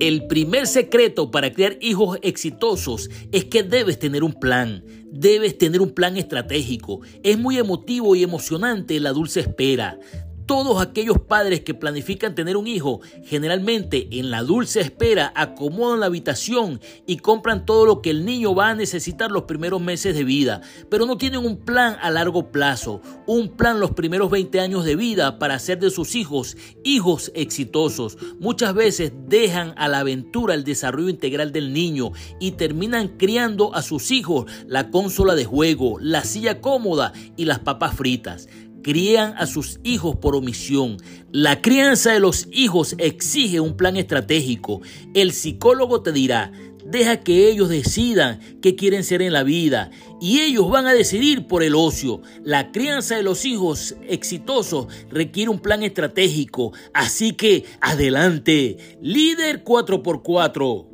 El primer secreto para crear hijos exitosos es que debes tener un plan, debes tener un plan estratégico. Es muy emotivo y emocionante la dulce espera todos aquellos padres que planifican tener un hijo, generalmente en la dulce espera acomodan la habitación y compran todo lo que el niño va a necesitar los primeros meses de vida, pero no tienen un plan a largo plazo, un plan los primeros 20 años de vida para hacer de sus hijos hijos exitosos. Muchas veces dejan a la aventura el desarrollo integral del niño y terminan criando a sus hijos la consola de juego, la silla cómoda y las papas fritas crían a sus hijos por omisión. La crianza de los hijos exige un plan estratégico. El psicólogo te dirá, deja que ellos decidan qué quieren ser en la vida y ellos van a decidir por el ocio. La crianza de los hijos exitosos requiere un plan estratégico. Así que adelante, líder 4x4.